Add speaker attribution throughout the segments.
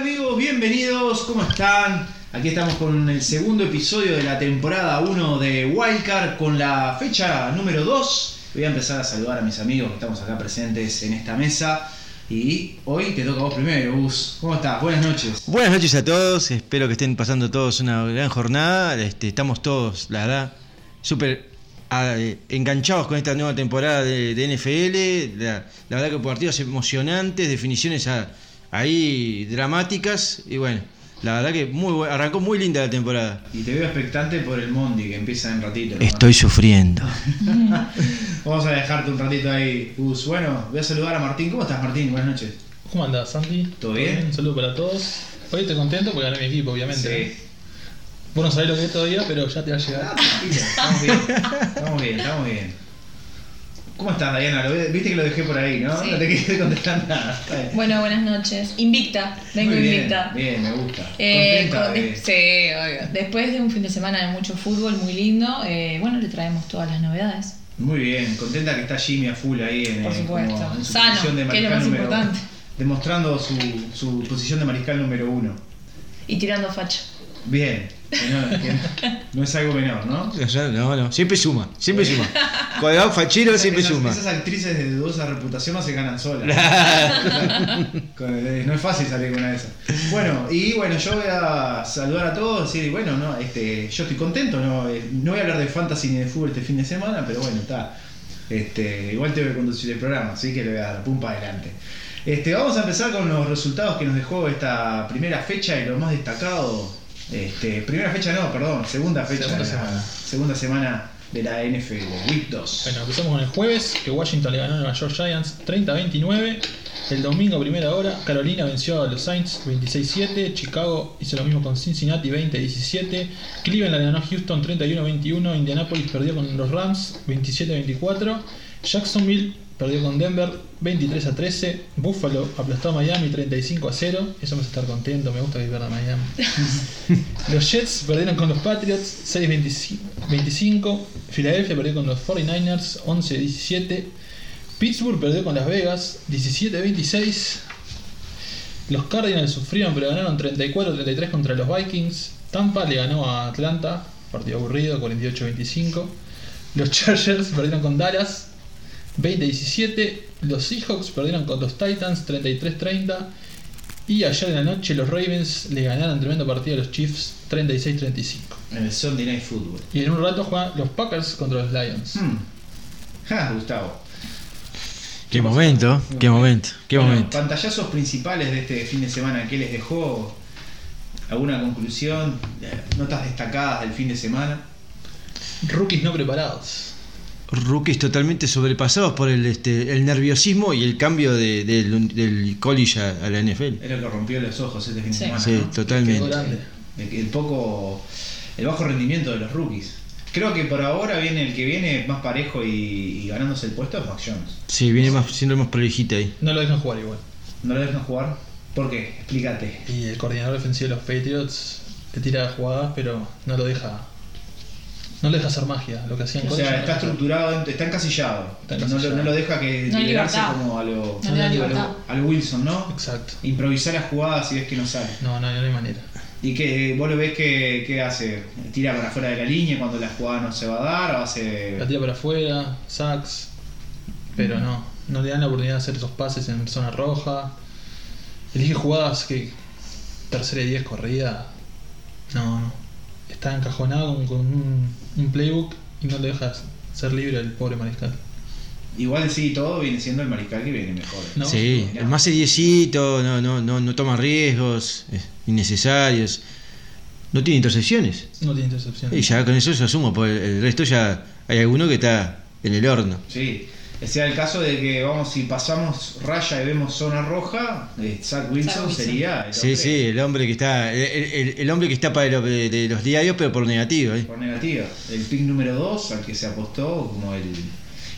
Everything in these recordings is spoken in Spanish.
Speaker 1: Amigos, bienvenidos, ¿cómo están? Aquí estamos con el segundo episodio de la temporada 1 de Wildcard con la fecha número 2. Voy a empezar a saludar a mis amigos que estamos acá presentes en esta mesa. Y hoy te toca a vos primero, Gus. ¿Cómo estás? Buenas noches.
Speaker 2: Buenas noches a todos, espero que estén pasando todos una gran jornada. Este, estamos todos, la verdad, súper ah, eh, enganchados con esta nueva temporada de, de NFL. La, la verdad que partidos emocionantes, definiciones a- ahí dramáticas. Y bueno, la verdad que muy arrancó muy linda la temporada.
Speaker 1: Y te veo expectante por el Mondi que empieza en ratito. ¿no?
Speaker 2: Estoy sufriendo.
Speaker 1: Vamos a dejarte un ratito ahí, Gus. Bueno, voy a saludar a Martín. ¿Cómo estás, Martín? Buenas noches.
Speaker 3: ¿Cómo andás, Santi?
Speaker 1: ¿Todo bien?
Speaker 3: Un saludo para todos. Hoy estoy contento porque gané mi equipo, obviamente.
Speaker 1: Sí.
Speaker 3: Vos no sabés lo que es todavía, pero ya te va a
Speaker 1: Ah,
Speaker 3: llegar.
Speaker 1: tranquilo, estamos bien. Estamos bien, estamos bien. ¿Cómo estás, Diana? Lo- Viste que lo dejé por ahí, ¿no?
Speaker 4: Sí.
Speaker 1: No te quise contestar nada.
Speaker 4: Bueno, buenas noches. Invicta, vengo
Speaker 1: Muy bien,
Speaker 4: invicta.
Speaker 1: Bien, me gusta.
Speaker 4: Eh,
Speaker 1: Contenta
Speaker 4: con-
Speaker 1: de-
Speaker 4: sí, obvio. Después de un fin de semana de mucho fútbol muy lindo, eh, bueno, le traemos todas las novedades.
Speaker 1: Muy bien, contenta que está Jimmy a full ahí en,
Speaker 4: Por
Speaker 1: eh,
Speaker 4: supuesto.
Speaker 1: como en su
Speaker 4: Sano,
Speaker 1: posición de
Speaker 4: que es lo
Speaker 1: mariscal
Speaker 4: más
Speaker 1: número
Speaker 4: importante.
Speaker 1: Demostrando su, su posición de mariscal número uno.
Speaker 4: Y tirando facha.
Speaker 1: Bien, no, que no- no es algo menor, ¿no?
Speaker 2: No, no, siempre suma, siempre suma. Cuando va fachero siempre
Speaker 1: esas,
Speaker 2: suma.
Speaker 1: esas actrices de dudosa reputación no se ganan solas. Eh, no es fácil salir con una de esas. Bueno, y bueno, yo voy a saludar a todos y bueno, no, este, yo estoy contento, no, Eh, no voy a hablar de fantasy ni de fútbol este fin de semana, pero bueno, está. Este, igual tengo que conducir el programa, así que le voy a dar pum para adelante. Este, vamos a empezar con los resultados que nos dejó esta primera fecha y lo más destacado. Este, primera fecha no, perdón, segunda fecha.
Speaker 3: Segunda
Speaker 1: de la-
Speaker 3: semana.
Speaker 1: segunda semana de la NFL, Week 2.
Speaker 3: Bueno, empezamos con el jueves, que Washington le ganó a Nueva York Giants 30-29. El domingo, primera hora, Carolina venció a los Saints 26-7. Chicago hizo lo mismo con Cincinnati 20-17. Cleveland le ganó a Houston 31-21. Indianapolis perdió con los Rams 27-24. Jacksonville perdió con Denver 23-13. Buffalo aplastó a Miami 35-0. Eso me hace estar contento, me gusta que pierda Miami. Los Jets perdieron con los Patriots 6-25. Filadelfia perdió con los 49ers 11-17. Pittsburgh perdió con Las Vegas 17-26. Los Cardinals sufrieron pero ganaron 34-33 contra los Vikings. Tampa le ganó a Atlanta, partido aburrido, 48-25. Los Chargers perdieron con Dallas 20-17. Los Seahawks perdieron con los Titans 33-30. Y ayer en la noche los Ravens le ganaron tremendo partido a los Chiefs 36-35.
Speaker 1: En el Sunday Night Football.
Speaker 3: Y en un rato juegan los Packers contra los Lions.
Speaker 1: Hmm. Ja, Gustavo.
Speaker 2: Qué momento, qué momento, qué
Speaker 1: Bueno,
Speaker 2: momento.
Speaker 1: Pantallazos principales de este fin de semana, ¿qué les dejó? ¿Alguna conclusión? Eh, ¿Notas destacadas del fin de semana?
Speaker 3: Rookies no preparados.
Speaker 2: Rookies totalmente sobrepasados por el, este, el nerviosismo y el cambio de- del, del college a, a la NFL.
Speaker 1: Es lo que rompió los ojos este fin de semana.
Speaker 2: Sí,
Speaker 1: ¿no?
Speaker 2: totalmente.
Speaker 1: El, el poco. El bajo rendimiento de los rookies. Creo que por ahora viene el que viene más parejo y, y ganándose el puesto es Mac Jones.
Speaker 2: Sí, viene más, siendo más prolijita ahí.
Speaker 3: No lo dejan jugar igual.
Speaker 1: ¿No lo dejan jugar? ¿Por qué? Explícate.
Speaker 3: Y el coordinador defensivo de los Patriots le tira jugadas, pero no lo deja. No le deja hacer magia. Lo que hacían
Speaker 1: O sea, está estructurado, está encasillado.
Speaker 3: Está
Speaker 1: No, lo,
Speaker 3: encasillado.
Speaker 1: no lo deja que
Speaker 4: No hay
Speaker 1: liberarse
Speaker 4: libertad.
Speaker 1: como a lo,
Speaker 4: No le da
Speaker 1: a lo-
Speaker 4: libertad.
Speaker 1: a lo Wilson, ¿no?
Speaker 3: Exacto.
Speaker 1: Improvisar las jugadas si ves que no sale.
Speaker 3: No, no, no hay manera.
Speaker 1: ¿Y que vos lo ves que, que hace? ¿Tira para afuera de la línea cuando la jugada no se va a dar? ¿O hace.?
Speaker 3: La tira para afuera, sacks, pero no. No le dan la oportunidad de hacer esos pases en zona roja. Elige jugadas que. Tercera y 10 corrida. No, no. Está encajonado con, con un, un playbook y no le deja ser libre el pobre mariscal.
Speaker 1: Igual sí, todo viene siendo el mariscal que viene mejor.
Speaker 3: No.
Speaker 2: Sí, el más seriecito, no, no, no, no toma riesgos innecesarios. No tiene intercepciones.
Speaker 3: No tiene intercepción.
Speaker 2: Y ya con eso yo asumo, porque el resto ya hay alguno que está en el horno.
Speaker 1: Sí. Sea el caso de que, vamos, si pasamos raya y vemos zona roja, eh, Zach Wilson,
Speaker 4: Zach Wilson.
Speaker 1: sería. el
Speaker 2: Sí,
Speaker 1: hombre
Speaker 2: sí, el hombre que está, el, el- el hombre que está para lo- de, de los diarios, pero por negativo. ¿eh?
Speaker 1: Por negativa. El pick número 2 al que se apostó como el.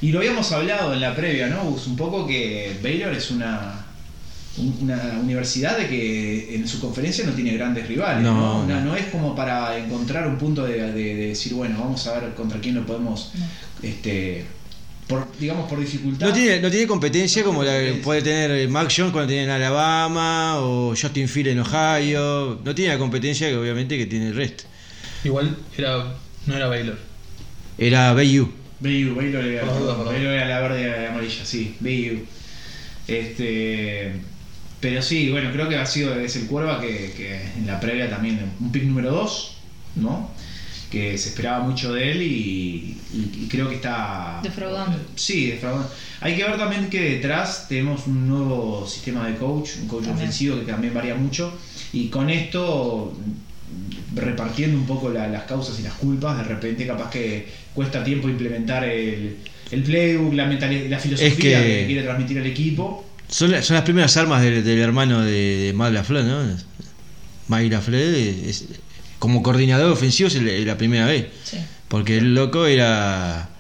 Speaker 1: Y lo habíamos hablado en la previa, ¿no? Un poco que Baylor es una. un- Una universidad de que en su conferencia no tiene grandes rivales, ¿no?
Speaker 2: No,
Speaker 1: No,
Speaker 2: no.
Speaker 1: no es como para encontrar un punto de, de- de decir, bueno, vamos a ver contra quién lo podemos
Speaker 4: No.
Speaker 1: este, por, digamos, por dificultad.
Speaker 2: No tiene, no tiene competencia
Speaker 1: No
Speaker 2: como la que puede tener eh, Mac Jones cuando tiene en Alabama o Justin Field en Ohio. No tiene la competencia que obviamente que tiene el resto.
Speaker 3: Igual era, no era Baylor.
Speaker 2: Era BU.
Speaker 1: BU, Baylor era,
Speaker 3: Por por
Speaker 1: Baylor era la verde y la amarilla, sí, BU. Este, pero sí, bueno, creo que ha sido es el Cuerva que, que en la previa también, un pick número 2, ¿no? Que se esperaba mucho de él y, y- y creo que está...
Speaker 4: Defraudando.
Speaker 1: Sí, defraudando. Hay que ver también que detrás tenemos un nuevo sistema de coach, un coach
Speaker 4: También.
Speaker 1: ofensivo que también varía mucho y con esto repartiendo un poco la- las causas y las culpas, de repente capaz que cuesta tiempo implementar el, el playbook, la, mentalidad, la filosofía
Speaker 2: Es que-
Speaker 1: que... quiere transmitir el equipo.
Speaker 2: Son, la- son las primeras armas del, del hermano de, de Matt LaFleur, ¿no? Mike LaFleur es- como coordinador ofensivo es la primera vez.
Speaker 4: Sí.
Speaker 2: Porque el loco era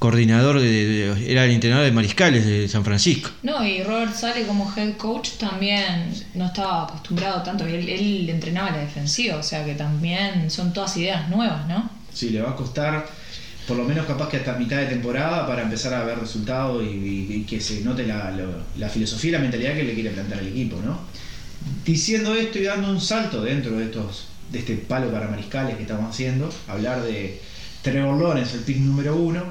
Speaker 2: coordinador de, de- era el entrenador de mariscales de San Francisco.
Speaker 4: No, y Robert Sale como head coach también no estaba acostumbrado tanto. Él, él entrenaba la defensiva, o sea que también son todas ideas nuevas, ¿no?
Speaker 1: Sí, le va a costar por lo menos capaz que hasta mitad de temporada para empezar a ver resultados y, y- y que se note la, lo- la filosofía y la mentalidad que le quiere plantar el equipo, ¿no? Diciendo esto y dando un salto dentro de estos de este palo para mariscales que estamos haciendo, hablar de Trevor Lawrence, el pick número uno,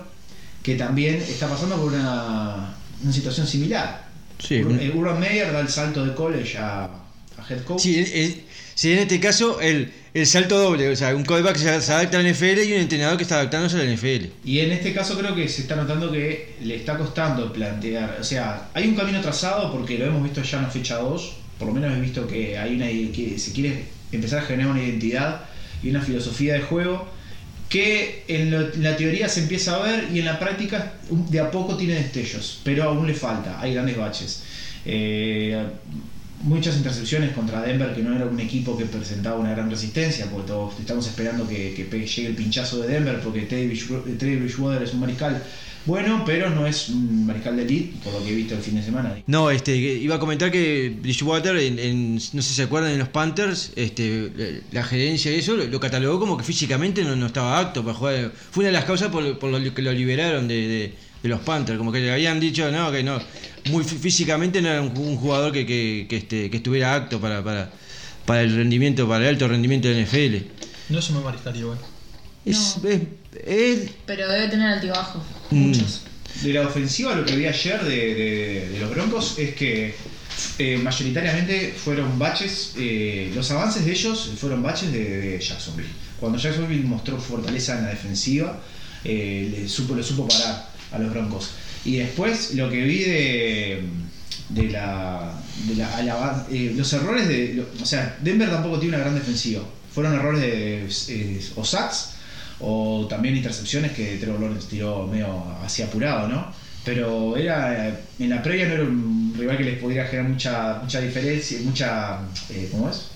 Speaker 1: que también está pasando por una, una situación similar.
Speaker 2: Sí,
Speaker 1: Ur-
Speaker 2: un-
Speaker 1: eh, Urban Meyer da el salto de college a, a head coach.
Speaker 2: Sí, el- el- sí, en este caso el, el salto doble, o sea, un que se, se adapta a la NFL y un entrenador que está adaptándose a la NFL.
Speaker 1: Y en este caso creo que se está notando que le está costando plantear, o sea, hay un camino trazado porque lo hemos visto ya en la fecha 2, por lo menos he visto que hay una que se quiere empezar a generar una identidad y una filosofía de juego que en, lo- la teoría se empieza a ver y en la práctica de a poco tiene destellos, pero aún le falta, hay grandes baches. Eh, muchas intercepciones contra Denver, que no era un equipo que presentaba una gran resistencia, porque todos estamos esperando que, que llegue el pinchazo de Denver, porque Teddy Bridgewater es un mariscal bueno, pero no es un mariscal de elite, por lo que he visto el fin de semana.
Speaker 2: No, este, que iba a comentar que Bridgewater, en, en- no sé si se acuerdan, en los Panthers, este, la gerencia y eso lo, lo catalogó como que físicamente no, no estaba apto para jugar. Fue una de las causas por, por lo que lo liberaron de, de- de los Panthers, como que le habían dicho no, que no, muy fí- físicamente no era un, un jugador que, que, que, este, que estuviera apto para, para, para el rendimiento, para el alto rendimiento de NFL.
Speaker 3: No es un buen mariscal igual.
Speaker 2: Es,
Speaker 4: No.
Speaker 2: es-
Speaker 4: Pero debe tener altibajos,
Speaker 2: Mm.
Speaker 4: muchos.
Speaker 1: De la ofensiva, lo que vi ayer de, de- de los Broncos es que eh, mayoritariamente fueron baches, eh, los avances de ellos fueron baches de, de Jacksonville. Cuando Jacksonville mostró fortaleza en la defensiva, eh, le supo, lo supo parar a los Broncos. Y después lo que vi de, de la, de la- avan- eh, los errores de. lo- o sea, Denver tampoco tiene una gran defensiva. Fueron errores de eh, o sacks o también intercepciones que Trevor Lawrence tiró medio así apurado, ¿no? Pero era en la previa no era un rival que les pudiera generar mucha mucha diferencia, mucha eh, ¿cómo es?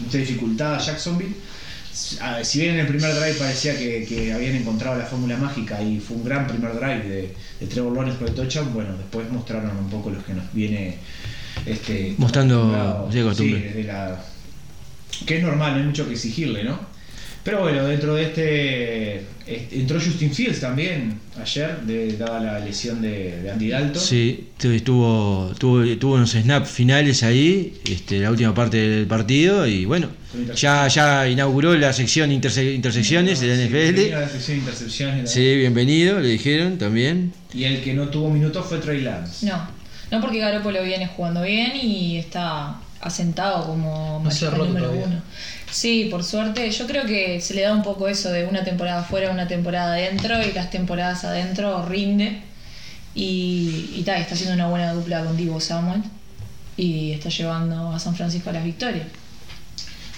Speaker 1: Mucha dificultad a Jacksonville. Ah, Si bien en el primer drive parecía que, que habían encontrado la fórmula mágica y fue un gran primer drive de, de Trevor Lawrence con el touchdown, bueno, después mostraron un poco los que nos viene este,
Speaker 2: Mostrando de
Speaker 1: Sí, desde la, que es normal, no hay mucho que exigirle, ¿no? Pero bueno, dentro de este, este- entró Justin Fields también ayer, de, dada la lesión de, de Andy Dalton.
Speaker 2: Sí, tu- tuvo, tuvo, tuvo unos snaps finales ahí, este, la última parte del partido, y bueno, ya, ya inauguró la sección interse- intersecciones de la
Speaker 1: Sí,
Speaker 2: NFL.
Speaker 1: tenía la sección de intercepciones.
Speaker 2: Sí, bienvenido, le dijeron también.
Speaker 1: Y el que no tuvo minutos fue Trey Lance.
Speaker 4: No, no porque Garoppolo viene jugando bien y está asentado como
Speaker 3: No se ha
Speaker 4: mariscal
Speaker 3: roto
Speaker 4: número
Speaker 3: todavía.
Speaker 4: uno. Sí, por suerte. Yo creo que se le da un poco eso de una temporada afuera, una temporada adentro y las temporadas adentro rinde. Y, y ta, está haciendo una buena dupla con Divo Samuel y está llevando a San Francisco a las victorias.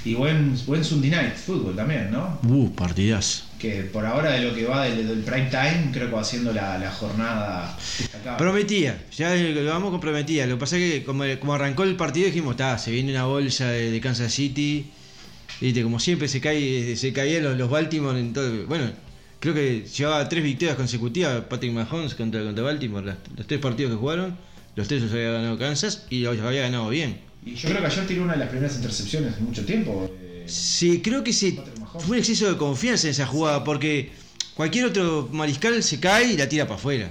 Speaker 1: Y buen, buen Sunday Night Football también, ¿no?
Speaker 2: Uh, partidazo.
Speaker 1: Que por ahora de lo que va del, del prime time, creo que va siendo la, la jornada destacable.
Speaker 2: Prometía, ya lo vamos con prometía. Lo que pasa es que como, como arrancó el partido dijimos, está, se viene una bolsa de, de Kansas City. Viste, como siempre se cae, se caían los, los Baltimore en todo. Bueno, creo que llevaba tres victorias consecutivas Patrick Mahomes contra, contra Baltimore, las- los tres partidos que jugaron, los tres los había ganado Kansas y los había ganado bien.
Speaker 1: Y yo creo que ayer tiró una de las primeras intercepciones en mucho tiempo. eh,
Speaker 2: Sí, creo que se,
Speaker 1: Mahomes.
Speaker 2: fue un exceso de confianza en esa jugada, porque cualquier otro mariscal se cae y la tira para afuera.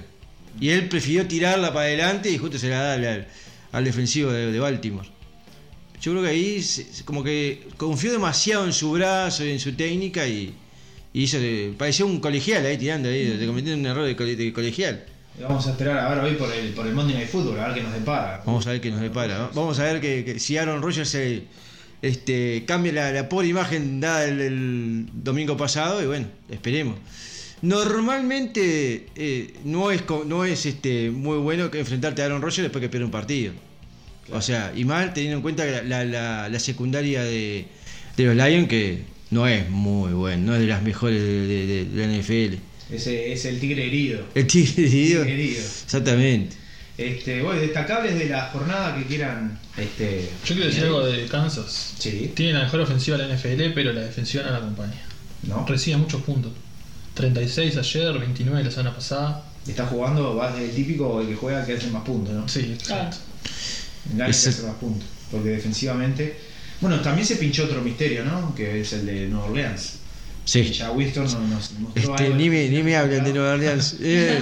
Speaker 2: Y él prefirió tirarla para adelante y justo se la da al, al defensivo de, de Baltimore. Yo creo que ahí se- se- como que confió demasiado en su brazo y en su técnica y, y hizo parecía un colegial ahí tirando ahí, de cometiendo un error de, cole- de colegial.
Speaker 1: Vamos a esperar a ver hoy por el, por el Monday Night Football, a ver qué nos depara.
Speaker 2: Vamos a ver qué nos depara. ¿no? Vamos a ver que, que si Aaron Rodgers se, este, cambia la, la pobre imagen dada el, el domingo pasado y bueno, esperemos. Normalmente eh, no es, no es este, muy bueno que enfrentarte a Aaron Rodgers después que pierde un partido. O sea, y mal teniendo en cuenta que la, la- la- la secundaria de, de los Lions que no es muy buena, no es de las mejores de, de- de- de la NFL.
Speaker 1: Ese es el tigre herido.
Speaker 2: El tigre herido.
Speaker 1: Tigre herido.
Speaker 2: Exactamente.
Speaker 1: Este, bueno, destacables de la jornada que quieran. Este,
Speaker 3: Yo quiero decir algo de Kansas.
Speaker 1: Sí,
Speaker 3: Tiene la mejor ofensiva de la NFL, pero la defensiva no la acompaña.
Speaker 1: ¿no?
Speaker 3: Recibe muchos puntos. 36 ayer, 29 la semana pasada.
Speaker 1: Está jugando, va el típico el que juega que hace más puntos, ¿no?
Speaker 3: Sí, exacto.
Speaker 1: Gana que hace más puntos. Porque defensivamente. Bueno, también se pinchó otro misterio, ¿no? Que es el de Nueva Orleans.
Speaker 2: Sí.
Speaker 1: Ya Winston nos, nos mostró
Speaker 2: Este,
Speaker 1: algo
Speaker 2: ni, me, ni me hablen de Nueva Orleans. Eh,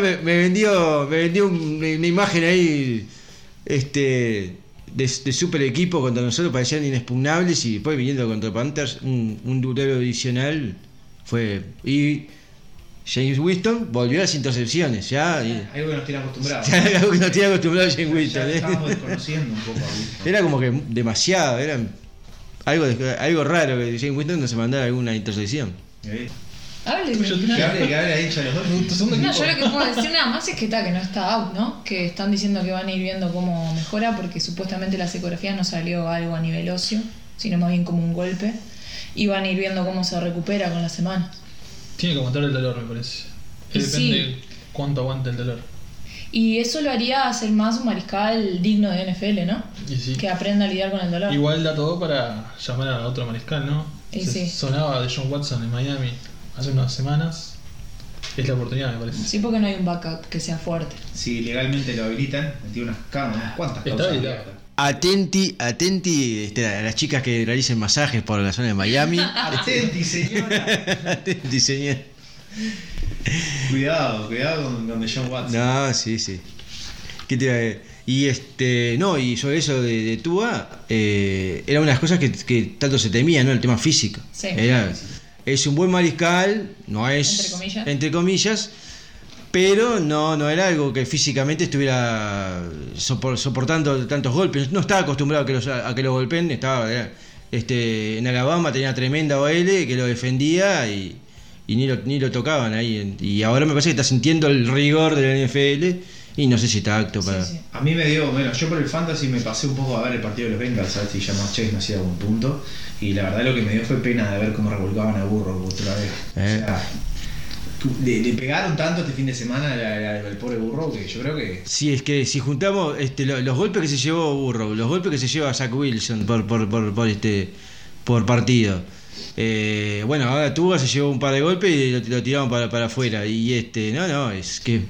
Speaker 2: me, me vendió, me vendió un- una imagen ahí este, de, de super equipo contra nosotros, parecían inexpugnables y después viniendo contra Panthers, un, un duelo adicional fue. Y James Winston volvió a las intercepciones, ya. y-
Speaker 1: Algo que nos tiene acostumbrados.
Speaker 2: ya era algo que no tenía acostumbrado James
Speaker 1: Ya
Speaker 2: Winston. ¿eh?
Speaker 1: estábamos desconociendo un poco a Winston.
Speaker 2: Era como que demasiado, era algo, algo raro que James Winston no se mandara alguna intercepción.
Speaker 1: ¿Eh?
Speaker 4: Hable.
Speaker 3: Yo
Speaker 1: Que que
Speaker 4: No,
Speaker 3: equipo.
Speaker 4: yo lo que puedo decir nada más es que está, que no está out, ¿no? Que están diciendo que van a ir viendo cómo mejora porque supuestamente las ecografías no salió algo a nivel óseo, sino más bien como un golpe. Y van a ir viendo cómo se recupera con las semanas.
Speaker 3: Tiene que aguantar el dolor, me parece.
Speaker 4: Y
Speaker 3: Depende
Speaker 4: sí.
Speaker 3: cuánto aguante el dolor.
Speaker 4: Y eso lo haría ser más un mariscal digno de NFL, ¿no?
Speaker 3: Y sí.
Speaker 4: Que aprenda a lidiar con el dolor.
Speaker 3: Igual da todo para llamar a otro mariscal, ¿no?
Speaker 4: Y
Speaker 3: Se
Speaker 4: sí.
Speaker 3: Sonaba de John Watson en Miami hace unas semanas. Es la oportunidad, me parece.
Speaker 4: Sí, porque no hay un backup que sea fuerte.
Speaker 1: Si legalmente lo habilitan, tiene unas cámaras, unas cuantas
Speaker 3: Está
Speaker 1: causas
Speaker 3: habilitado.
Speaker 2: Atenti, atenti este, a las chicas que realicen masajes por la zona de Miami.
Speaker 1: Atenti, señora.
Speaker 2: atenti, señor.
Speaker 1: cuidado, cuidado con, con John Watson.
Speaker 2: No, sí, sí. ¿Qué te iba a decir? Y este, no, y sobre eso de, de Tua, eh, era una de las cosas que, que tanto se temía, ¿no? El tema físico.
Speaker 4: Sí.
Speaker 2: Era, es un buen mariscal, no es.
Speaker 4: Entre comillas.
Speaker 2: entre comillas, pero no, no era algo que físicamente estuviera sopor- soportando tantos golpes. No estaba acostumbrado a que, los, a que lo golpeen, estaba. era, este, en Alabama tenía tremenda OL que lo defendía y, y ni, lo, ni lo tocaban ahí. Y ahora me parece que está sintiendo el rigor de la NFL y no sé si está apto para.
Speaker 4: Sí, sí.
Speaker 1: A mí me dio, bueno, yo por el fantasy me pasé un poco a ver el partido de los Bengals, a ver si Jamar Chase no hacía algún punto. Y la verdad lo que me dio fue pena de ver cómo revolcaban a Burro otra vez.
Speaker 2: Eh.
Speaker 1: O sea, le, le pegaron tanto este fin de semana al- pobre Burro que yo creo que
Speaker 2: Sí, es que si juntamos este, lo- los golpes que se llevó Burrow, los golpes que se lleva Zach Wilson por, por, por, por, este, por partido. Eh, bueno, ahora Tuga se llevó un par de golpes y lo, lo tiraron para, para afuera. Y este, no, no, es que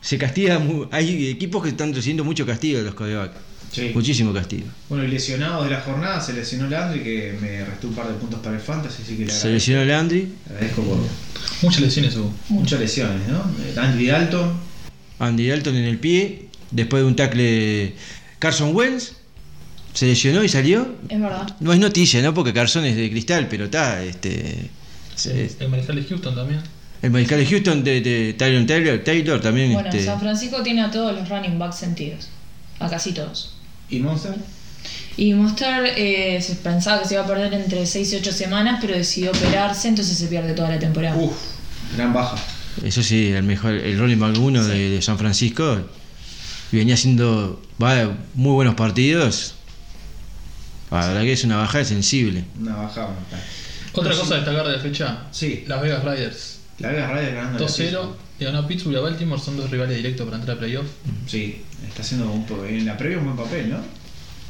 Speaker 2: se castiga. Hay equipos que están recibiendo mucho castigo de los corebacks.
Speaker 1: Sí.
Speaker 2: Muchísimo castigo.
Speaker 1: Bueno, y lesionados de la jornada, se lesionó Landry, que me restó un par de puntos para el Fantasy, así que le
Speaker 2: Se
Speaker 1: agradezco,
Speaker 2: lesionó Landry,
Speaker 1: le agradezco por
Speaker 3: Muchas lesiones hubo.
Speaker 1: muchas lesiones, ¿no? Eh, Landry Dalton,
Speaker 2: Andy Dalton en el pie, después de un tackle Carson Wentz, se lesionó y salió.
Speaker 4: Es verdad.
Speaker 2: No es noticia, ¿no? Porque Carson es de cristal, pero está, este.
Speaker 3: El mariscal de Houston también.
Speaker 2: El mariscal de Houston de, de Tyron Taylor, Taylor también.
Speaker 4: Bueno,
Speaker 2: este,
Speaker 4: San Francisco tiene a todos los running backs sentidos. A casi todos.
Speaker 1: y Monster.
Speaker 4: Y Monster eh, se pensaba que se iba a perder entre 6 y 8 semanas, pero decidió operarse, entonces se pierde toda la temporada.
Speaker 1: Uf, gran baja.
Speaker 2: Eso sí, el mejor, el running back uno
Speaker 4: Sí.
Speaker 2: de, de San Francisco. Venía haciendo va, muy buenos partidos. La verdad que es una bajada sensible.
Speaker 1: Una baja. bueno,
Speaker 3: Otra cosa a destacar de la fecha:
Speaker 1: Sí,
Speaker 3: Las Vegas Riders.
Speaker 1: la Vegas Raiders ganando.
Speaker 3: 2-0. Le ganó a Pittsburgh y a Baltimore. Son dos rivales directos para entrar a playoff.
Speaker 1: Sí, está haciendo un poco. En la previa un buen papel, ¿no?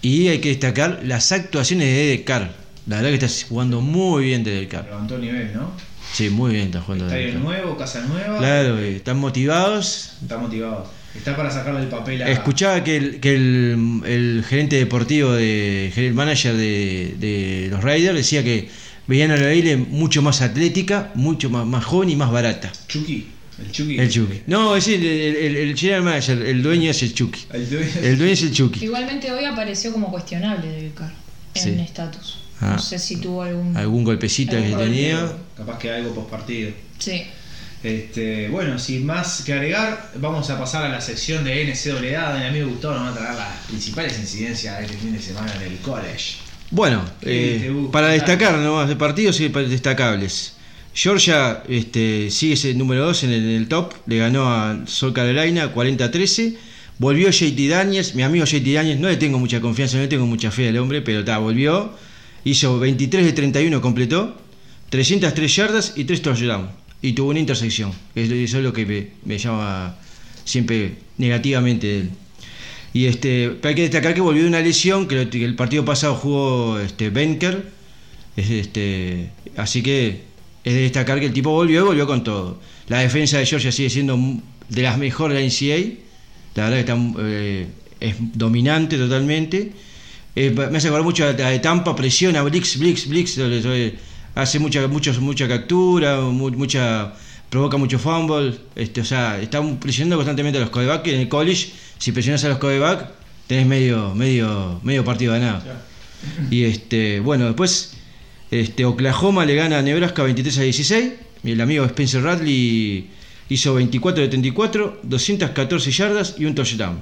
Speaker 2: Y hay que destacar las actuaciones de Derek Carr. La verdad que está jugando muy bien Derek Carr.
Speaker 1: Levantó el nivel, ¿no?
Speaker 2: Sí, muy bien está jugando Derek
Speaker 1: Estadio
Speaker 2: Carr.
Speaker 1: nuevo, casa nueva.
Speaker 2: Claro, eh, están motivados.
Speaker 1: Está motivado. Está para sacarle el papel a.
Speaker 2: Escuchaba que el, que el, el gerente deportivo, de, el manager de, de los Raiders, decía que veían a la Bailey mucho más atlética, mucho más, más joven y más barata.
Speaker 1: Chucky. El Chucky.
Speaker 2: El Chucky. No, es el, el, el- el general manager, el dueño es el Chucky.
Speaker 1: El dueño-
Speaker 2: El dueño es el Chucky.
Speaker 4: Igualmente hoy apareció como cuestionable de Vicar en
Speaker 2: Sí.
Speaker 4: estatus.
Speaker 2: Ah.
Speaker 4: No sé si tuvo algún.
Speaker 2: Algún golpecito que tenía.
Speaker 1: Capaz que algo post partido.
Speaker 4: Sí.
Speaker 1: Este, bueno, sin más que agregar, vamos a pasar a la sección de NCAA. Mi amigo Gustavo nos va a traer las principales incidencias de este fin de semana en el college.
Speaker 2: Bueno,
Speaker 1: ¿Qué
Speaker 2: eh, para destacar nomás de partidos y destacables. Georgia este, sigue ese número 2 en el, en el top, le ganó a South Carolina 40-13. Volvió JT Daniels, mi amigo JT Daniels, no le tengo mucha confianza, no le tengo mucha fe al hombre, pero ta, volvió. Hizo 23 de 31, completó, 303 yardas y 3 touchdowns. Y tuvo una intersección, eso es lo que me, llama siempre negativamente. Y este, hay que destacar que volvió de una lesión, que, el partido pasado jugó este, Benker, es, este, así que es de destacar que el tipo volvió y volvió con todo. La defensa de Georgia sigue siendo de las mejores de la NCAA, la verdad que está, eh, es dominante totalmente. Eh, me hace acordar mucho a la de Tampa, presiona, blitz, blitz, eh, eh, hace mucha, mucho- mucha captura, mu- mucha provoca mucho fumble, este, o sea, está presionando constantemente a los codeback, en el college, si presionas a los codeback, tenés medio, medio, medio partido ganado. Y este, bueno, después este, Oklahoma le gana a Nebraska 23 a 16. Y el amigo Spencer Radley hizo 24 de 34, 214 yardas y un touchdown.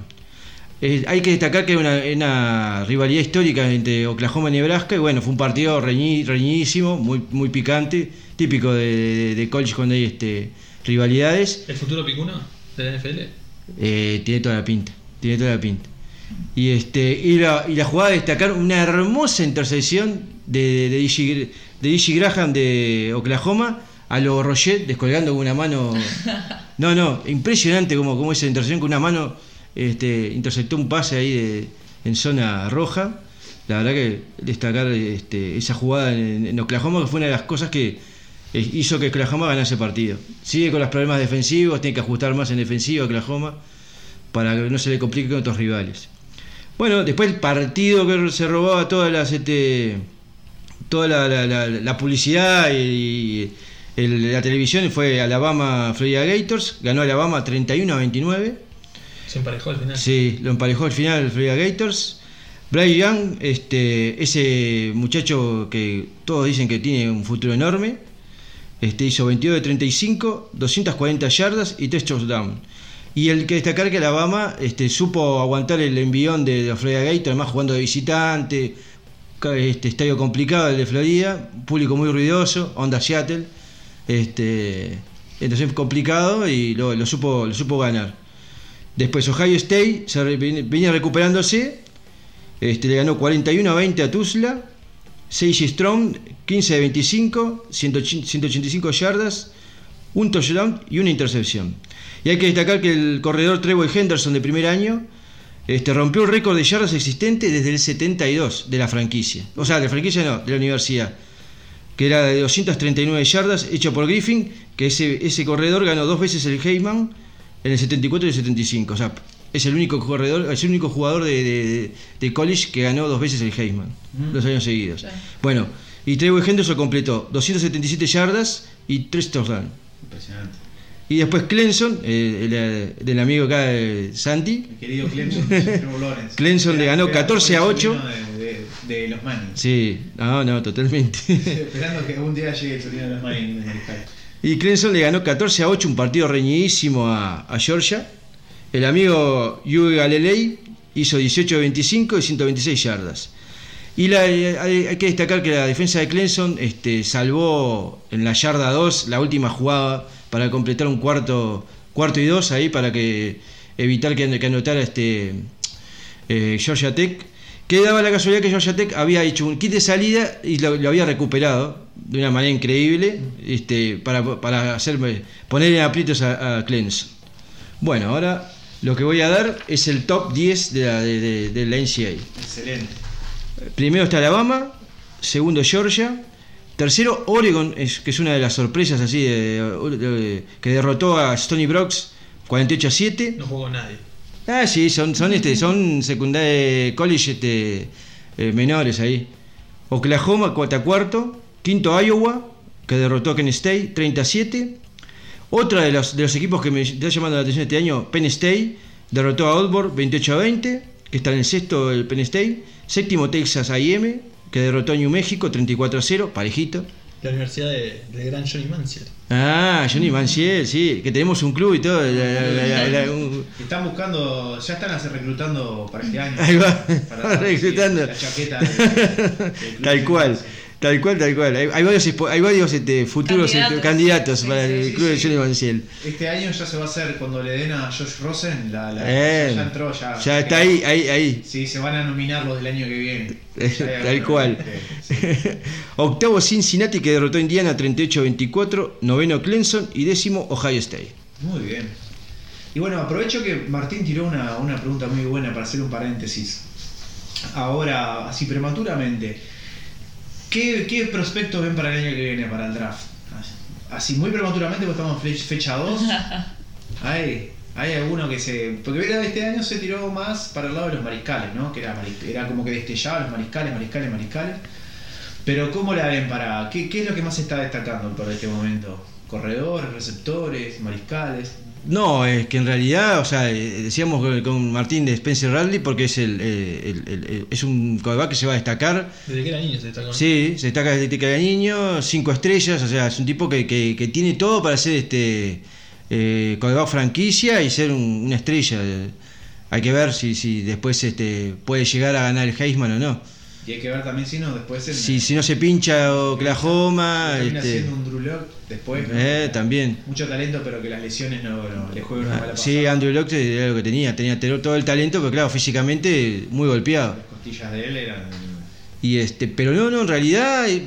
Speaker 2: Eh, hay que destacar que es una, una rivalidad histórica entre Oklahoma y Nebraska. Y bueno, fue un partido reñi- reñidísimo, muy, muy picante, típico de, de- de college cuando hay este, rivalidades.
Speaker 3: ¿El futuro picuno de la NFL?
Speaker 2: Eh, tiene toda la pinta, tiene toda la pinta. Y este y la, y la jugada de destacar una hermosa intercepción de, de, DJ, de DJ Graham de Oklahoma a lo Roget descolgando con una mano. No, no, impresionante como, como esa intercepción con una mano este, interceptó un pase ahí en zona roja. La verdad que destacar este, esa jugada en, Oklahoma que fue una de las cosas que eh, hizo que Oklahoma ganase partido. Sigue con los problemas defensivos, tiene que ajustar más en defensiva Oklahoma para que no se le complique con otros rivales. Bueno, después el partido que se robaba todas las este, toda la, publicidad y la televisión fue Alabama Florida Gators, ganó Alabama 31 a 29.
Speaker 3: Se emparejó al final.
Speaker 2: Sí, lo emparejó al final Florida Gators. Bryce Young, este, ese muchacho que todos dicen que tiene un futuro enorme, este, hizo 22 de 35, 240 yardas y 3 touchdowns. Y el que destacar que Alabama este, supo aguantar el envión de, de Florida Gators, además jugando de visitante, este estadio complicado el de Florida, público muy ruidoso, onda Seattle. Este, entonces complicado y lo supo, lo supo ganar. Después Ohio State se venía recuperándose, este, le ganó 41 a 20 a Tuzla, 6 Strong, 15 de 25, 180 185 yardas, un touchdown y una intercepción. Y hay que destacar que el corredor Trevor Henderson de primer año este, rompió el récord de yardas existente desde el 72 de la franquicia. O sea, de la franquicia no, de la universidad. Que era de 239 yardas, hecho por Griffin, que ese, ese corredor ganó dos veces el Heyman en el 74 y el 75. O sea, es el único corredor, es el único jugador de, de- de college que ganó dos veces el Heisman, dos años seguidos. Bueno, y Trevor Henderson completó 277 yardas y 3 touchdowns.
Speaker 1: Impresionante.
Speaker 2: Y después Clemson, eh, el, eh, del amigo acá de Santi,
Speaker 1: Mi querido Clemson, Trevor Lawrence.
Speaker 2: Clemson le ganó 14 a 8.
Speaker 1: sobrino De, de- de los Manning.
Speaker 2: sí, no, no, totalmente.
Speaker 1: Esperando que algún día llegue el sobrino de los Manning desde el.
Speaker 2: Y Clemson le ganó 14 a 8, un partido reñidísimo a, a Georgia. El amigo Hugh Galilei hizo 18 de 25 y 126 yardas. Y la- hay, hay que destacar que la defensa de Clemson este, salvó en la yarda 2 la última jugada para completar un cuarto, cuarto y dos ahí para que evitar que, que anotara este, eh, Georgia Tech. Que daba la casualidad que Georgia Tech había hecho un kit de salida y lo, lo había recuperado de una manera increíble este, para, para poner en aprietos a, a Clemson. Bueno, ahora lo que voy a dar es el top 10 de la, de, de- de la NCAA.
Speaker 1: Excelente.
Speaker 2: Primero está Alabama, segundo Georgia, tercero Oregon, es, que es una de las sorpresas así que derrotó a Stony Brooks 48 a 7.
Speaker 3: No jugó nadie.
Speaker 2: Ah, sí, son, son, este, son secundaria college este, eh, menores ahí. Oklahoma, cuarta cuarto. Quinto Iowa, que derrotó a Kent State, 37. Otro de los, de los equipos que me está llamando la atención este año, Penn State, derrotó a Oldborg 28 a 20, que está en el sexto el Penn State. Séptimo Texas AM, que derrotó a New México 34 a 0, parejito.
Speaker 3: La universidad de, de gran Johnny Mansell.
Speaker 2: Ah, Johnny Manciel, sí, que tenemos un club y todo. la- la- la- la- un-
Speaker 1: Están buscando, ya están reclutando para este año.
Speaker 2: Ahí va,
Speaker 1: Para
Speaker 2: reclutando.
Speaker 1: La chaqueta. del- del
Speaker 2: Tal cual, tal cual, tal cual. Hay, hay varios, hay varios este, futuros
Speaker 4: Candidatos.
Speaker 2: este, candidatos
Speaker 4: Sí,
Speaker 2: para
Speaker 4: sí,
Speaker 2: el
Speaker 1: sí,
Speaker 2: club de. Johnny Manciel.
Speaker 1: Este año ya se va a hacer cuando le den a Josh Rosen. La, la-
Speaker 2: Eh,
Speaker 1: ya entró, ya.
Speaker 2: ya está ahí, ahí, ahí.
Speaker 1: Sí, se van a nominar los del año que viene.
Speaker 2: Tal cual.
Speaker 1: este.
Speaker 2: Octavo Cincinnati que derrotó a Indiana 38-24, noveno Clemson y décimo Ohio State.
Speaker 1: Muy bien. Y bueno, aprovecho que Martín tiró una, una pregunta muy buena para hacer un paréntesis. Ahora, así prematuramente, ¿qué, qué prospectos ven para el año que viene para el draft? Así muy prematuramente, porque estamos en fe- fecha 2. Hay, hay alguno que se. Porque este año se tiró más para el lado de los mariscales, ¿no? Que era, era como que destellaba los mariscales, mariscales, mariscales. Pero ¿cómo la ven para.? ¿Qué, qué es lo que más se está destacando por este momento? ¿Corredores, receptores, mariscales?
Speaker 2: No, es que en realidad, o sea, eh, decíamos con- Martín de Spencer Radley porque es el, eh, el- el- el- es un quarterback que se va a destacar.
Speaker 3: Desde que era niño se destacó.
Speaker 2: Sí, se destaca desde que era niño, cinco estrellas, o sea, es un tipo que, que- que tiene todo para ser este eh, franquicia y ser un- una estrella. Hay que ver si, si después este, puede llegar a ganar el Heisman o no.
Speaker 1: Y hay que ver también si no, después en-
Speaker 2: Si, si no se pincha Oklahoma,
Speaker 1: termina
Speaker 2: este,
Speaker 1: siendo un Drew Lock después. ¿no?
Speaker 2: eh, también.
Speaker 1: Mucho talento, pero que las lesiones no, no le juegan una mala
Speaker 2: Ah,
Speaker 1: pasada.
Speaker 2: Sí, Andrew Locke era lo que tenía, tenía todo el talento, pero claro, físicamente muy golpeado.
Speaker 1: Las costillas de él eran.
Speaker 2: Y este, pero no, no, en realidad eh,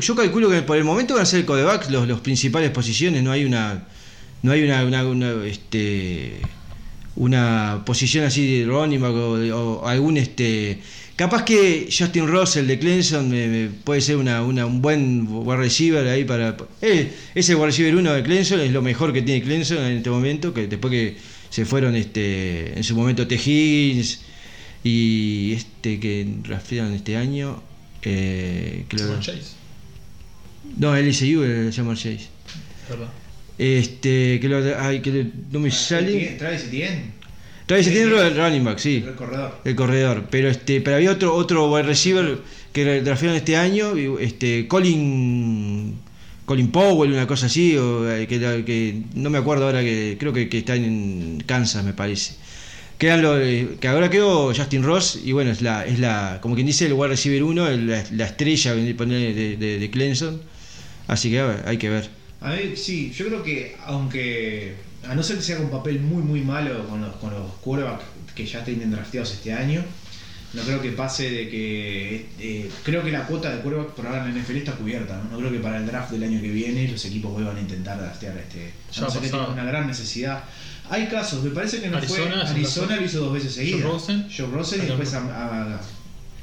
Speaker 2: yo calculo que por el momento van a ser el codeback los, los principales posiciones, no hay una no hay una, una, una, este una posición así de back o, o algún este capaz que Justin Russell de Clemson me- me puede ser una, una- un buen wide receiver ahí para eh, es el wide receiver uno de Clemson es lo mejor que tiene Clemson en este momento que después que se fueron este en su momento T. Higgins y este que rastrearon este año eh, que lo-
Speaker 3: Chase,
Speaker 2: no LSU el Jamar Chase
Speaker 3: verdad.
Speaker 2: este que lo ay, que lo- no me sale
Speaker 1: Etienne- Travis Etienne,
Speaker 2: Travis Etienne el running back sí.
Speaker 1: El corredor.
Speaker 2: el corredor pero este pero había otro otro wide receiver que draftearon este año este Colin Colin Powell una cosa así o eh, que, que no me acuerdo ahora que creo que, que está en Kansas me parece. Los, eh, que ahora quedó Justin Ross y bueno es la es la como quien dice el wide receiver 1 la, la estrella de, de, de Clemson. Así que a ver, hay que ver
Speaker 1: A ver, sí, yo creo que aunque, a no ser que sea un papel muy muy malo con los, con los quarterbacks que ya tienen drafteados este año, no creo que pase de que, eh, creo que la cuota de quarterback por ahora en la NFL está cubierta, ¿no? No creo que para el draft del año que viene los equipos vuelvan a intentar draftear este,
Speaker 3: Ya
Speaker 1: no que una gran necesidad. Hay casos, me parece que no
Speaker 3: Arizona,
Speaker 1: fue, Arizona lo hizo dos veces seguidas.
Speaker 3: Joe Rosen.
Speaker 1: Joe Rosen y después a- a-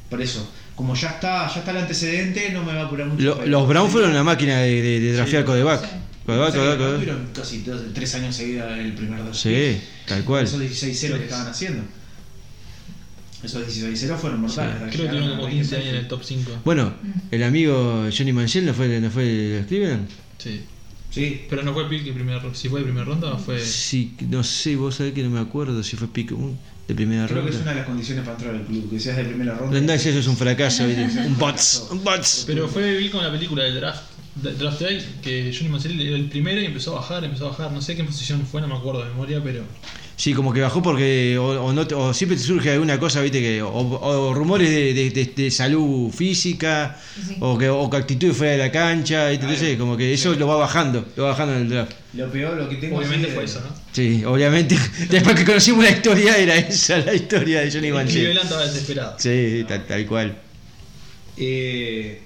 Speaker 1: por eso, como ya está, ya está el antecedente, no me va a apurar mucho.
Speaker 2: Lo- los Browns fueron una máquina de, de, de draftear
Speaker 1: Sí,
Speaker 2: codeback.
Speaker 4: sí.
Speaker 2: Codeback, codeback, codeback.
Speaker 1: tuvieron casi dos- tres años seguidos el primer dos.
Speaker 2: Sí, tal cual.
Speaker 1: Esos 16-0 que estaban haciendo. Esos 16-0 fueron mortales.
Speaker 3: Creo que tuvieron como 15 años en el top 5.
Speaker 2: Bueno, el amigo Johnny Manziel no fue, no fue de los Cleveland.
Speaker 3: Sí.
Speaker 1: Sí,
Speaker 3: Pero no fue pick de primer Si fue de primera ronda, fue.
Speaker 2: Sí, no sé, vos sabés que no me acuerdo si fue pick un- de primera
Speaker 1: creo que es una de las condiciones para entrar al club, que seas de primera ronda.
Speaker 2: Rendá, eso es un fracaso, ¿viste? un bots, un bots.
Speaker 3: Pero fue vi con la película del draft. de- Draft Day, que Johnny Manziel era el primero y empezó a bajar, empezó a bajar. No sé qué posición fue, no me acuerdo de memoria, pero.
Speaker 2: Sí, como que bajó porque o, o no, te- o siempre te surge alguna cosa, viste, que o, o rumores de, de- de- de salud física
Speaker 4: Sí.
Speaker 2: o que o que actitud fuera de la cancha, ¿viste? entonces como que eso lo va bajando, lo va bajando en el draft.
Speaker 1: Lo peor, lo que tengo
Speaker 3: Obviamente fue eso, ¿no?
Speaker 2: Sí, obviamente. Después que conocimos la historia, era esa la historia de Johnny
Speaker 3: Y
Speaker 2: Manziel.
Speaker 3: Cleveland estaba desesperado.
Speaker 2: Sí, tal, tal cual.
Speaker 1: Eh,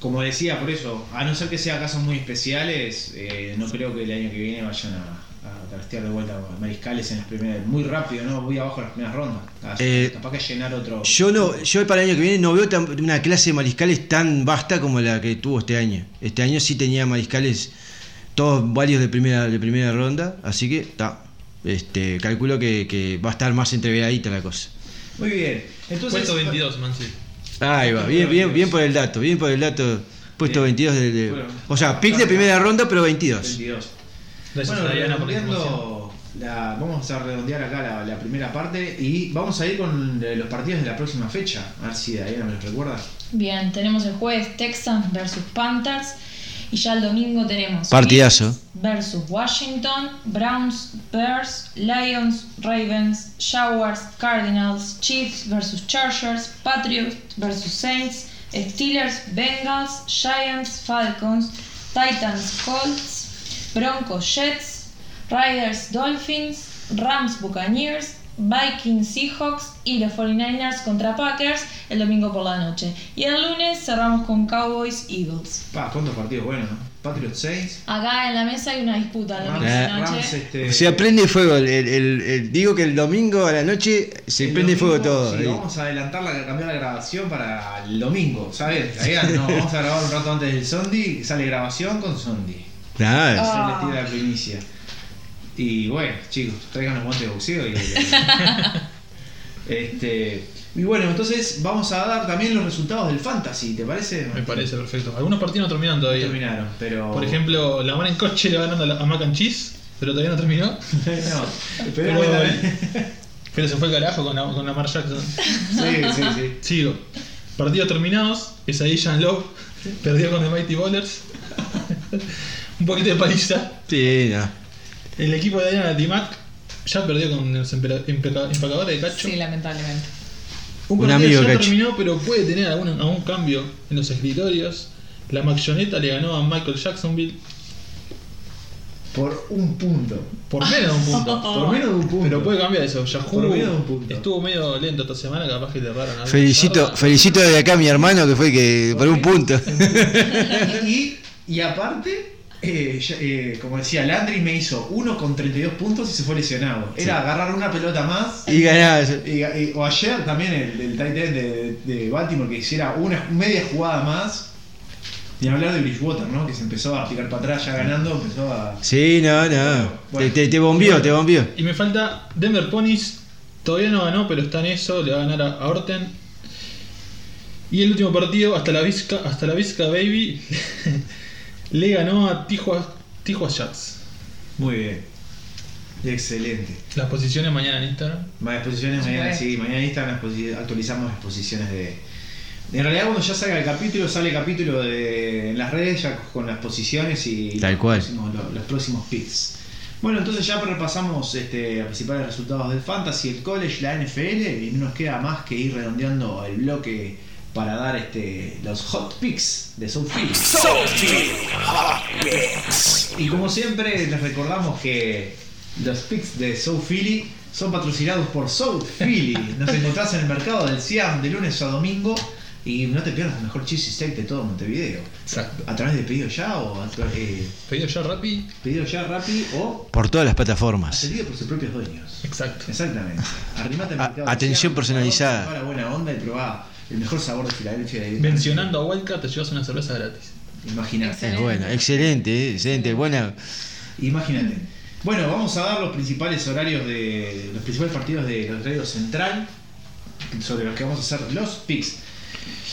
Speaker 1: como decía, por eso, a no ser que sea casos muy especiales, eh, no creo que el año que viene vayan a trastear de vuelta a mariscales en las primeras, muy rápido, ¿no? Muy abajo en las primeras rondas. Capaz,
Speaker 2: Eh,
Speaker 1: capaz que llenar otro.
Speaker 2: Yo no, yo para el año que viene no veo tan- una clase de mariscales tan vasta como la que tuvo este año. Este año sí tenía mariscales todos varios de primera, de primera ronda, así que está. Este, calculo que, que va a estar más entreveradita la cosa.
Speaker 1: Muy bien. Entonces,
Speaker 3: Puesto 22, Manziel.
Speaker 2: Ahí va, bien, bien, bien por el dato, bien por el dato. Puesto
Speaker 1: Bien.
Speaker 2: 22 de, de-
Speaker 1: Bueno,
Speaker 2: o sea, pick de primera ronda, pero 22.
Speaker 1: 22.
Speaker 3: Gracias
Speaker 1: bueno,
Speaker 3: a Diana por la información.
Speaker 1: redondeando la- vamos a redondear acá la, la primera parte y vamos a ir con los partidos de la próxima fecha. A ver si Diana me los recuerda.
Speaker 4: Bien, tenemos el jueves Texans versus Panthers. Y ya el domingo tenemos
Speaker 2: Partidazo.
Speaker 4: Versus Washington, Browns, Bears, Lions, Ravens, Jaguars, Cardinals, Chiefs versus Chargers, Patriots versus Saints, Steelers, Bengals, Giants, Falcons, Titans, Colts, Broncos, Jets, Riders, Dolphins, Rams, Buccaneers, Vikings, Seahawks y los 49ers contra Packers el domingo por la noche. Y el lunes cerramos con Cowboys, Eagles.
Speaker 1: Pa, ¿cuántos partidos buenos, no? Patriots 6.
Speaker 4: Acá en la mesa hay una disputa el domingo
Speaker 2: Eh.
Speaker 4: la noche.
Speaker 1: Rams, este,
Speaker 2: O sea, prende fuego. El, el- el- el- digo que el domingo a la noche se
Speaker 1: el
Speaker 2: prende
Speaker 1: domingo,
Speaker 2: fuego todo.
Speaker 1: sí,
Speaker 2: eh.
Speaker 1: vamos a adelantar la, cambiar la grabación para el domingo, ¿sabes? Ahí no, vamos a grabar un rato antes del Sondi, sale grabación con Sondi.
Speaker 2: Nada,
Speaker 4: Ah.
Speaker 1: Se les tira la primicia. Y bueno, chicos, traigan los guantes de boxeo y. este. Y bueno, entonces vamos a dar también los resultados del fantasy, ¿te parece?
Speaker 3: Me parece perfecto. Algunos partidos no terminan
Speaker 1: No
Speaker 3: todavía.
Speaker 1: terminaron, pero.
Speaker 3: Por ejemplo, la mano en coche le va ganando a Mac and Cheese, pero todavía no terminó.
Speaker 1: no,
Speaker 3: Pero,
Speaker 1: pero
Speaker 3: pero se fue el carajo con, la- con Lamar Jackson.
Speaker 1: Sí, sí, sí.
Speaker 3: Sigo. Partidos terminados. Pesadilla Love perdió con The Mighty Ballers. Un poquito de paliza.
Speaker 2: sí, no.
Speaker 3: El equipo de Diana Timac ya perdió con los empacadores de cacho.
Speaker 4: Sí, lamentablemente.
Speaker 3: Un
Speaker 2: Un
Speaker 3: partido
Speaker 2: amigo
Speaker 3: ya
Speaker 2: cacho.
Speaker 3: terminó, pero puede tener algún, algún cambio en los escritorios. La Macchoneta le ganó a Michael Jacksonville
Speaker 1: Por un punto.
Speaker 3: por menos de un punto.
Speaker 1: Por menos de un punto.
Speaker 3: Pero puede cambiar eso. Yahoo
Speaker 1: Por menos de un punto.
Speaker 3: estuvo medio lento esta semana, capaz que le erraron algo.
Speaker 2: Felicito, felicito de acá a mi hermano que fue que por un punto.
Speaker 1: y, y aparte, eh, eh, como decía, Landry me hizo uno con 32 puntos y se fue lesionado. Era agarrar una pelota más.
Speaker 2: Y ganaba.
Speaker 1: Y- y- o ayer también el, el tight end de, de Baltimore que hiciera una media jugada más. Ni hablar de Bridgewater, ¿no? Que se empezó a tirar para atrás ya ganando, empezó a.
Speaker 2: Sí, no, no.
Speaker 1: Bueno.
Speaker 2: Te, te, te bombió, te bombió.
Speaker 3: Y me falta Denver Ponies. Todavía no ganó, pero está en eso. Le va a ganar a a Orten. Y el último partido, hasta la Vizca, hasta la Vizca Baby, le ganó a Tijuas, Tijuas Jacks.
Speaker 1: Muy bien. Excelente.
Speaker 3: Las posiciones mañana en Instagram.
Speaker 1: Más exposiciones mañana,
Speaker 4: Bueno.
Speaker 1: sí, mañana en Instagram actualizamos exposiciones de. En realidad cuando ya salga el capítulo, sale el capítulo de en las redes ya con las posiciones y
Speaker 2: Tal
Speaker 1: los,
Speaker 2: cual.
Speaker 1: Próximos, los, los próximos picks. Bueno, entonces ya repasamos este, los principales resultados del Fantasy, el College, la NFL y no nos queda más que ir redondeando el bloque para dar este, los hot picks de South Philly. Y como siempre les recordamos que los picks de South Philly son patrocinados por South Philly. Nos encontrás en el mercado del Siam de lunes a domingo y no te pierdas el mejor cheesy steak de todo Montevideo.
Speaker 3: Exacto.
Speaker 1: A través de pedido ya o a eh,
Speaker 3: Pedido ya Rappi.
Speaker 1: pedido ya Rappi o
Speaker 2: Por todas las plataformas.
Speaker 1: atendido por sus propios dueños.
Speaker 3: Exacto.
Speaker 1: Exactamente. Arrimate al mercado
Speaker 2: atención personalizada.
Speaker 1: La buena onda y probá el mejor sabor de Filadelfia. y-
Speaker 3: Mencionando a Wildcat te llevas una cerveza gratis.
Speaker 1: Imagínate.
Speaker 2: Es bueno, excelente, eh, excelente. Buena.
Speaker 1: Imagínate. Bueno, vamos a dar los principales horarios de los principales partidos de los Radio Central sobre los que vamos a hacer los picks.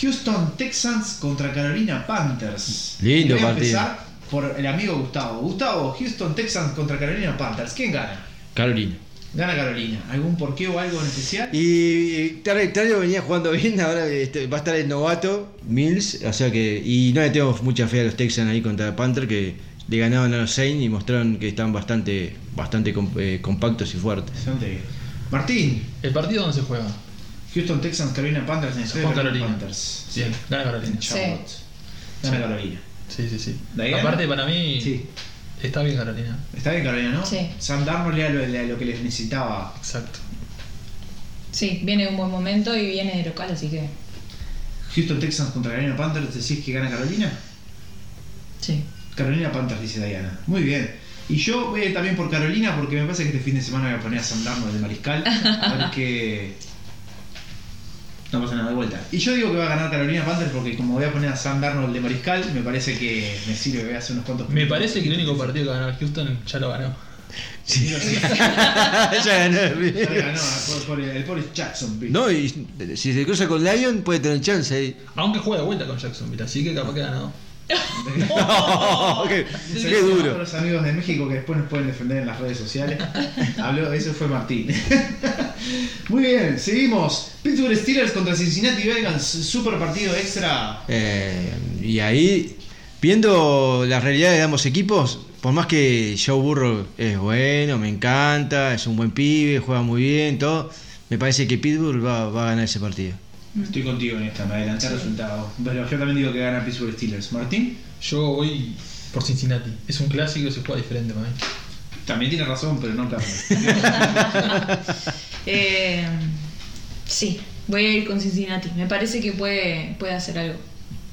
Speaker 1: Houston Texans contra Carolina Panthers.
Speaker 2: Lindo
Speaker 1: voy a
Speaker 2: partido.
Speaker 1: empezar por el amigo Gustavo. Gustavo, Houston Texans contra Carolina Panthers. ¿Quién gana?
Speaker 2: Carolina.
Speaker 1: Gana Carolina. ¿Algún porqué o algo en especial?
Speaker 2: Y Tarek Tarek venía jugando bien, ahora este, va a estar el novato, Mills, o sea que. Y no le tengo mucha fe a los Texans ahí contra Panther que le ganaban a los Saints y mostraron que están bastante, bastante eh, compactos y fuertes.
Speaker 1: Bastante. Martín,
Speaker 3: ¿El partido dónde se juega?
Speaker 1: Houston Texans, Carolina Panthers en Carolina
Speaker 3: Carolina.
Speaker 1: Panthers.
Speaker 3: Bien, gana Carolina.
Speaker 1: Charlotte. Gana Carolina.
Speaker 3: Sí, sí, sí. Aparte, para mí,
Speaker 1: Sí.
Speaker 3: Está bien Carolina.
Speaker 1: Está bien Carolina, ¿no?
Speaker 4: Sí.
Speaker 1: Sam Darnold era lo, lo que les necesitaba.
Speaker 3: Exacto.
Speaker 4: Sí, viene un buen momento y viene de local, así que
Speaker 1: Houston Texans contra Carolina Panthers, ¿decís que gana Carolina?
Speaker 4: sí.
Speaker 1: Carolina Panthers, dice Diana. Muy bien. Y yo voy a ir también por Carolina porque me parece que este fin de semana voy a poner a Sam Darnold de mariscal. A ver qué. No pasa nada de vuelta. Y yo digo que va a ganar Carolina Panthers porque como voy a poner a Sam Darnold de mariscal, me parece que me sirve, voy a hacer unos cuantos
Speaker 3: Me parece que el único partido que va a ganar Houston ya lo ganó.
Speaker 1: Sí, lo sé.
Speaker 2: ya ganó.
Speaker 1: Ya ganó por, por el, el pobre Jacksonville.
Speaker 2: No, y si se cruza con Lion puede tener chance ahí.
Speaker 3: Aunque juega de vuelta con Jacksonville, así que capaz que ha ganado.
Speaker 2: No, qué,
Speaker 1: Un
Speaker 2: qué duro.
Speaker 1: los amigos de México que después nos pueden defender en las redes sociales. Habló, ese fue Martín. Muy bien, seguimos. Pittsburgh Steelers contra Cincinnati Bengals, super partido extra.
Speaker 2: Eh, y ahí, viendo las realidades de ambos equipos, por más que Joe Burrow es bueno, me encanta, es un buen pibe, juega muy bien, todo, me parece que Pittsburgh va, va a ganar ese partido.
Speaker 1: Estoy contigo en esta, me adelanté al resultado. Pero yo también digo que gana Pittsburgh Steelers. Martín,
Speaker 3: Yo voy por Cincinnati. Es un clásico y se juega diferente para mí.
Speaker 1: también tiene razón, pero no Carlos.
Speaker 4: Eh, sí, voy a ir con Cincinnati. Me parece que puede, puede hacer algo.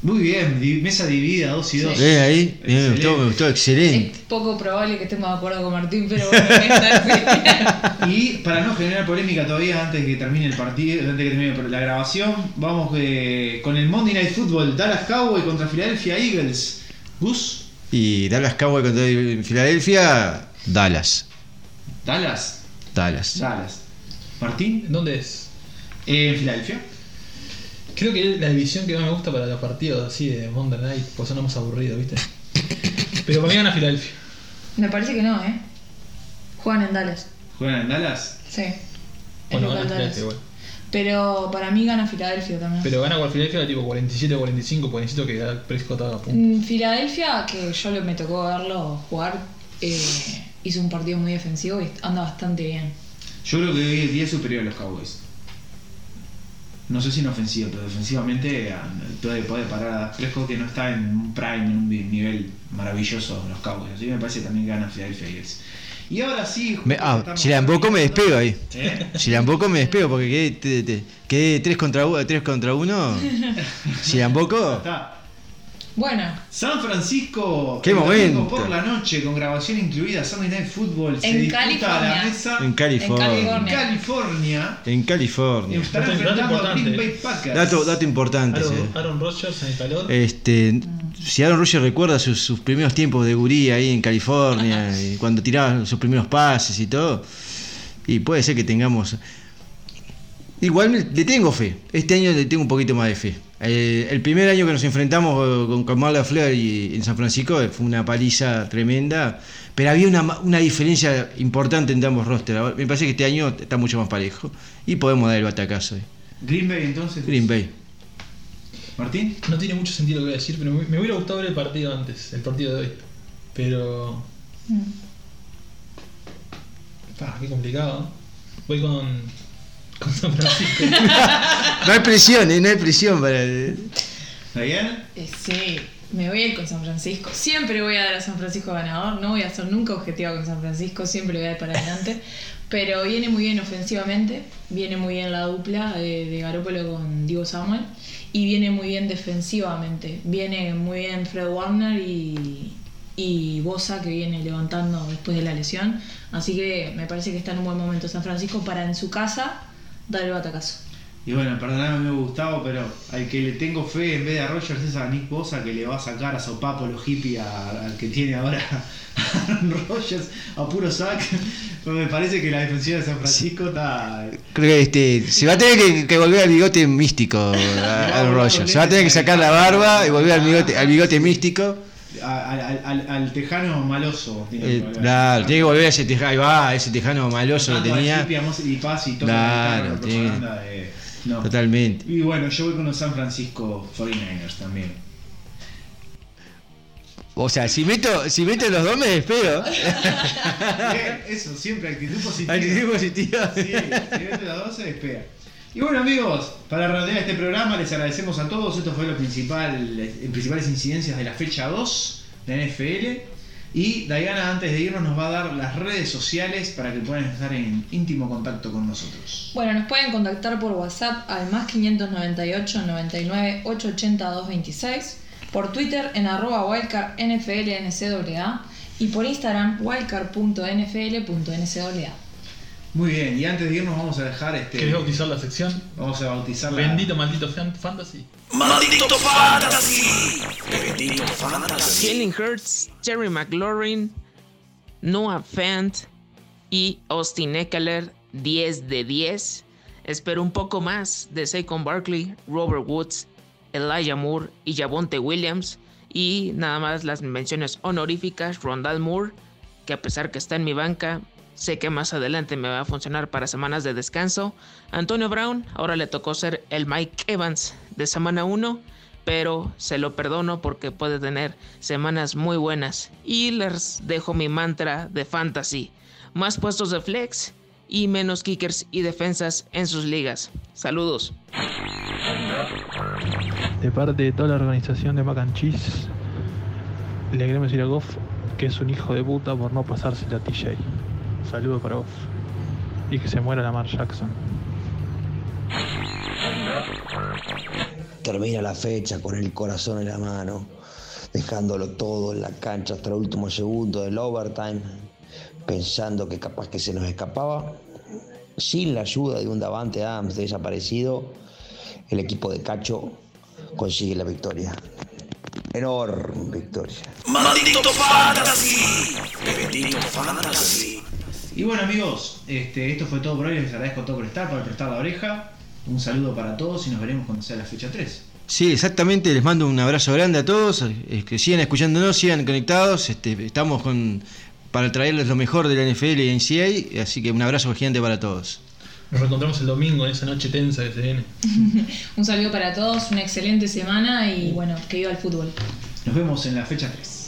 Speaker 1: Muy bien, mesa dividida, 2 y 2.
Speaker 2: ¿Ves ahí? Me gustó, me gustó,
Speaker 4: Es
Speaker 2: excelente.
Speaker 4: poco probable que estemos de acuerdo con Martín, pero bueno, sí.
Speaker 1: Y para no generar polémica todavía antes de que termine el partido, antes de que termine la grabación, vamos eh, con el Monday Night Football, Dallas Cowboy contra Philadelphia Eagles. Gus,
Speaker 2: Y Dallas Cowboy contra Filadelfia, Dallas.
Speaker 1: Dallas,
Speaker 2: Dallas.
Speaker 1: Dallas. Martín,
Speaker 3: ¿Dónde es?
Speaker 1: en Filadelfia.
Speaker 3: Creo que es la división que más me gusta para los partidos así de Monday Night, pues son más aburridos, ¿viste? Pero para mí gana Filadelfia.
Speaker 4: Me parece que no, ¿eh? Juegan en Dallas.
Speaker 1: ¿Juegan en Dallas?
Speaker 4: Sí.
Speaker 3: Bueno, gana. Filadelfia igual.
Speaker 4: Pero para mí gana Filadelfia también.
Speaker 3: Pero gana con Filadelfia tipo 47-45, porque necesito que Dak Prescott haga puntos.
Speaker 4: Mm, Filadelfia, que yo le- me tocó verlo jugar, eh, hizo un partido muy defensivo y anda bastante bien.
Speaker 1: Yo creo que hoy es superior a los Cowboys. No sé si en ofensiva, pero defensivamente ah, puede, puede parar a Prescott que no está en un prime, en un nivel maravilloso los Cowboys. Así me parece que también gana Philadelphia Eagles. Y ahora sí.
Speaker 2: Me- ah, si la emboco me despego ahí.
Speaker 1: ¿Eh?
Speaker 2: Si la emboco me despego porque quedé, te- te- quedé 3 contra 1. Tres contra uno. Si la emboco,
Speaker 1: Está.
Speaker 4: Bueno,
Speaker 1: San Francisco.
Speaker 2: ¡Qué momento!
Speaker 1: por la noche con grabación incluida Sunday Night Football se
Speaker 4: En
Speaker 1: disputa a la
Speaker 4: California.
Speaker 1: mesa
Speaker 2: en
Speaker 1: en
Speaker 2: California.
Speaker 4: California.
Speaker 1: California.
Speaker 2: En California.
Speaker 3: Dato
Speaker 1: enfrentando a
Speaker 3: importante.
Speaker 1: Green Bay Packers.
Speaker 2: Dato, dato importante.
Speaker 3: Aaron,
Speaker 2: sí.
Speaker 3: Aaron Rodgers en el calor.
Speaker 2: Este, si Aaron Rodgers recuerda sus, sus primeros tiempos de gurí ahí en California, y cuando tiraba sus primeros pases y todo, y puede ser que tengamos... Igual me- le tengo fe, este año le tengo un poquito más de fe. Eh, el primer año que nos enfrentamos eh, con Kamala Fleur y en San Francisco eh, fue una paliza tremenda, pero había una, ma- una diferencia importante entre ambos rosters. Me parece que este año está mucho más parejo y podemos dar el batacazo. eh.
Speaker 1: Green Bay entonces.
Speaker 2: Green Bay.
Speaker 1: Martín.
Speaker 3: No tiene mucho sentido lo que voy a decir, pero me, me hubiera gustado ver el partido antes, el partido de hoy. Pero.
Speaker 4: mm,
Speaker 3: Ah, qué complicado. Voy con. Con San Francisco.
Speaker 2: No hay presión, eh, no hay presión para...
Speaker 1: Diana.
Speaker 4: eh, sí, me voy a ir con San Francisco. Siempre voy a dar a San Francisco ganador. No voy a ser nunca objetiva con San Francisco, siempre voy a ir para adelante. Pero viene muy bien ofensivamente, viene muy bien la dupla de, de Garoppolo con Diego Samuel y viene muy bien defensivamente. Viene muy bien Fred Warner y, y Bosa que viene levantando después de la lesión. Así que me parece que está en un buen momento San Francisco para en su casa dar el batacazo.
Speaker 1: Y bueno, perdonadme Gustavo, pero al que le tengo fe en vez de a Rogers es a Nick Bosa que le va a sacar a sopapo los hippies a- al que tiene ahora Aaron Rodgers a puro sac. Pero me parece que la defensiva de San Francisco está.
Speaker 2: Creo que este, se va a tener que, que volver al bigote místico a Aaron Rodgers. Se va a tener que sacar la barba y volver al bigote, al bigote místico.
Speaker 1: Al, al- al- al tejano maloso.
Speaker 2: Eh, claro, tiene que volver a ese tejano, ahí va, ese tejano maloso que tenía.
Speaker 1: y Paz y todo
Speaker 2: Claro,
Speaker 1: el
Speaker 2: tiene-
Speaker 1: de- no.
Speaker 2: Totalmente.
Speaker 1: Y bueno, yo voy con los San Francisco 49ers también.
Speaker 2: O sea, si meto, si meto los dos me despego.
Speaker 1: Bien, eso, siempre actitud positiva.
Speaker 2: Actitud positiva.
Speaker 1: Sí, si ves las 12 despega. Y bueno amigos, para redondear este programa les agradecemos a todos. Esto fue lo principal, las principales incidencias de la fecha 2 de NFL. Y Diana antes de irnos nos va a dar las redes sociales para que puedan estar en íntimo contacto con nosotros.
Speaker 4: Bueno, nos pueden contactar por WhatsApp al más 598 99 880 226, por Twitter en arroba wildcard NFLNCAA y por Instagram wildcard.nfl.ncaa.
Speaker 1: Muy bien, y antes de irnos vamos a dejar este.
Speaker 3: ¿Querés bautizar la sección?
Speaker 1: Vamos a bautizar la.
Speaker 3: Bendito maldito fan- fantasy.
Speaker 5: Maldito Fantasy. Bendito Fantasy.
Speaker 6: Jalen Hurts, Jerry McLaurin, Noah Fant y Austin Eckler 10 de 10. Espero un poco más de Saquon Barkley, Robert Woods, Elijah Moore y Javonte Williams. Y nada más las menciones honoríficas, Rondal Moore, que a pesar que está en mi banca, sé que más adelante me va a funcionar para semanas de descanso. Antonio Brown, ahora le tocó ser el Mike Evans de semana 1, pero se lo perdono porque puede tener semanas muy buenas. Y les dejo mi mantra de fantasy. Más puestos de flex y menos kickers y defensas en sus ligas. Saludos.
Speaker 3: De parte de toda la organización de Mac Cheese, le queremos decir a Goff que es un hijo de puta por no pasarse a TJ. Saludo para Goff. Y que se muera Lamar Jackson.
Speaker 7: Termina la fecha con el corazón en la mano, dejándolo todo en la cancha hasta el último segundo del overtime, pensando que capaz que se nos escapaba. Sin la ayuda de un Davante Adams desaparecido, el equipo de Cacho consigue la victoria. Enorme victoria.
Speaker 5: Maldito Fantasy. Bendito Fantasy.
Speaker 1: Y bueno amigos, este, esto fue todo por hoy, les agradezco todo por estar, por prestar la oreja. Un saludo para todos y nos veremos cuando sea la fecha 3.
Speaker 2: Sí, exactamente, les mando un abrazo grande a todos, que sigan escuchándonos, sigan conectados, este, estamos con para traerles lo mejor de la NFL y NCAA, así que un abrazo gigante para todos.
Speaker 3: Nos reencontramos el domingo en esa noche tensa que se viene.
Speaker 4: Un saludo para todos, una excelente semana y bueno, que viva el fútbol.
Speaker 1: Nos vemos en la fecha 3.